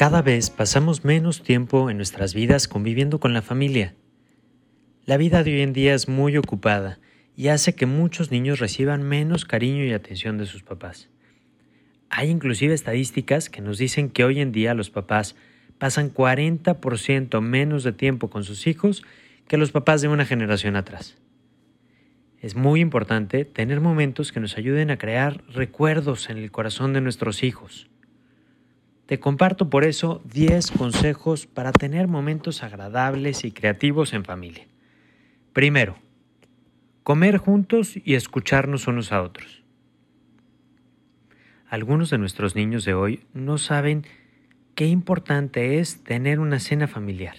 Cada vez pasamos menos tiempo en nuestras vidas conviviendo con la familia. La vida de hoy en día es muy ocupada y hace que muchos niños reciban menos cariño y atención de sus papás. Hay inclusive estadísticas que nos dicen que hoy en día los papás pasan 40% menos de tiempo con sus hijos que los papás de una generación atrás. Es muy importante tener momentos que nos ayuden a crear recuerdos en el corazón de nuestros hijos. Te comparto por eso 10 consejos para tener momentos agradables y creativos en familia. Primero, comer juntos y escucharnos unos a otros. Algunos de nuestros niños de hoy no saben qué importante es tener una cena familiar.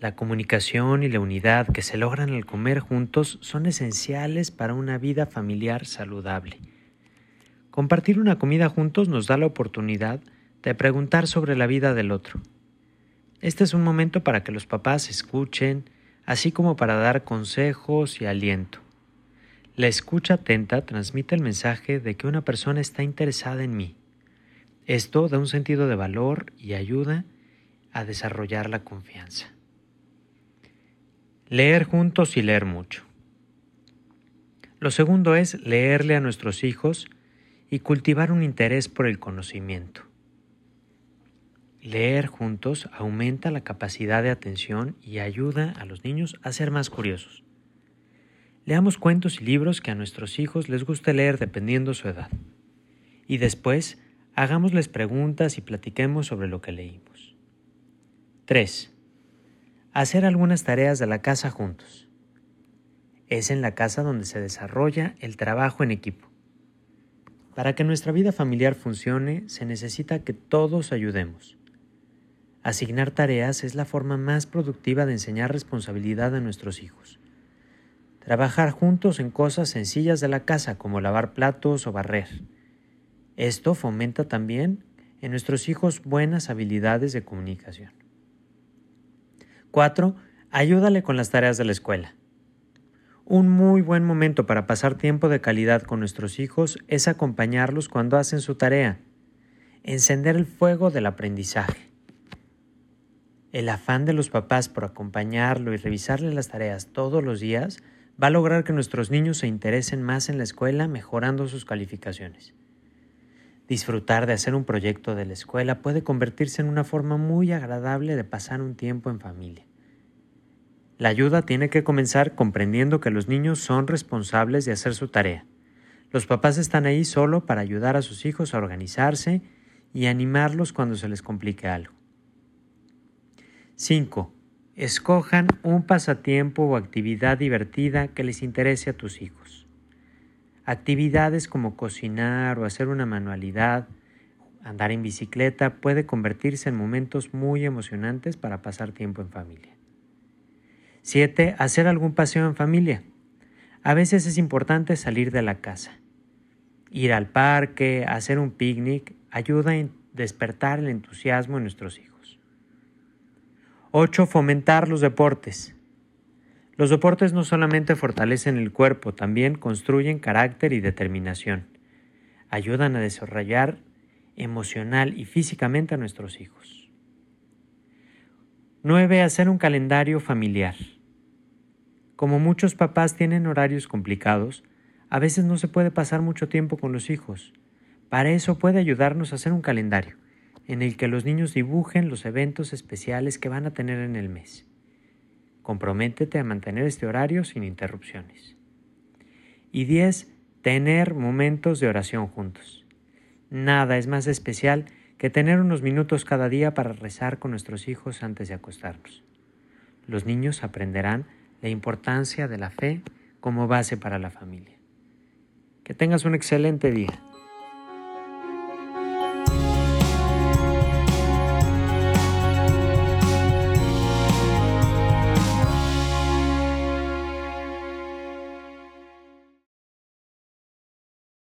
La comunicación y la unidad que se logran al comer juntos son esenciales para una vida familiar saludable. Compartir una comida juntos nos da la oportunidad de preguntar sobre la vida del otro. Este es un momento para que los papás escuchen, así como para dar consejos y aliento. La escucha atenta transmite el mensaje de que una persona está interesada en mí. Esto da un sentido de valor y ayuda a desarrollar la confianza. Leer juntos y leer mucho. Lo segundo es leerle a nuestros hijos y cultivar un interés por el conocimiento. Leer juntos aumenta la capacidad de atención y ayuda a los niños a ser más curiosos. Leamos cuentos y libros que a nuestros hijos les guste leer dependiendo su edad. Y después, hagámosles preguntas y platiquemos sobre lo que leímos. 3 hacer algunas tareas de la casa juntos. Es en la casa donde se desarrolla el trabajo en equipo. Para que nuestra vida familiar funcione, se necesita que todos ayudemos. Asignar tareas es la forma más productiva de enseñar responsabilidad a nuestros hijos. Trabajar juntos en cosas sencillas de la casa como lavar platos o barrer. Esto fomenta también en nuestros hijos buenas habilidades de comunicación. 4. Ayúdale con las tareas de la escuela. Un muy buen momento para pasar tiempo de calidad con nuestros hijos es acompañarlos cuando hacen su tarea, encender el fuego del aprendizaje. El afán de los papás por acompañarlo y revisarle las tareas todos los días va a lograr que nuestros niños se interesen más en la escuela mejorando sus calificaciones. Disfrutar de hacer un proyecto de la escuela puede convertirse en una forma muy agradable de pasar un tiempo en familia. La ayuda tiene que comenzar comprendiendo que los niños son responsables de hacer su tarea. Los papás están ahí solo para ayudar a sus hijos a organizarse y animarlos cuando se les complique algo. 5. Escojan un pasatiempo o actividad divertida que les interese a tus hijos. Actividades como cocinar o hacer una manualidad, andar en bicicleta puede convertirse en momentos muy emocionantes para pasar tiempo en familia. 7. Hacer algún paseo en familia. A veces es importante salir de la casa. Ir al parque, hacer un picnic, ayuda a despertar el entusiasmo en nuestros hijos. 8. Fomentar los deportes. Los deportes no solamente fortalecen el cuerpo, también construyen carácter y determinación. Ayudan a desarrollar emocional y físicamente a nuestros hijos. 9. Hacer un calendario familiar. Como muchos papás tienen horarios complicados, a veces no se puede pasar mucho tiempo con los hijos. Para eso puede ayudarnos a hacer un calendario en el que los niños dibujen los eventos especiales que van a tener en el mes. Comprométete a mantener este horario sin interrupciones. Y 10. Tener momentos de oración juntos. Nada es más especial que tener unos minutos cada día para rezar con nuestros hijos antes de acostarnos. Los niños aprenderán la importancia de la fe como base para la familia. Que tengas un excelente día.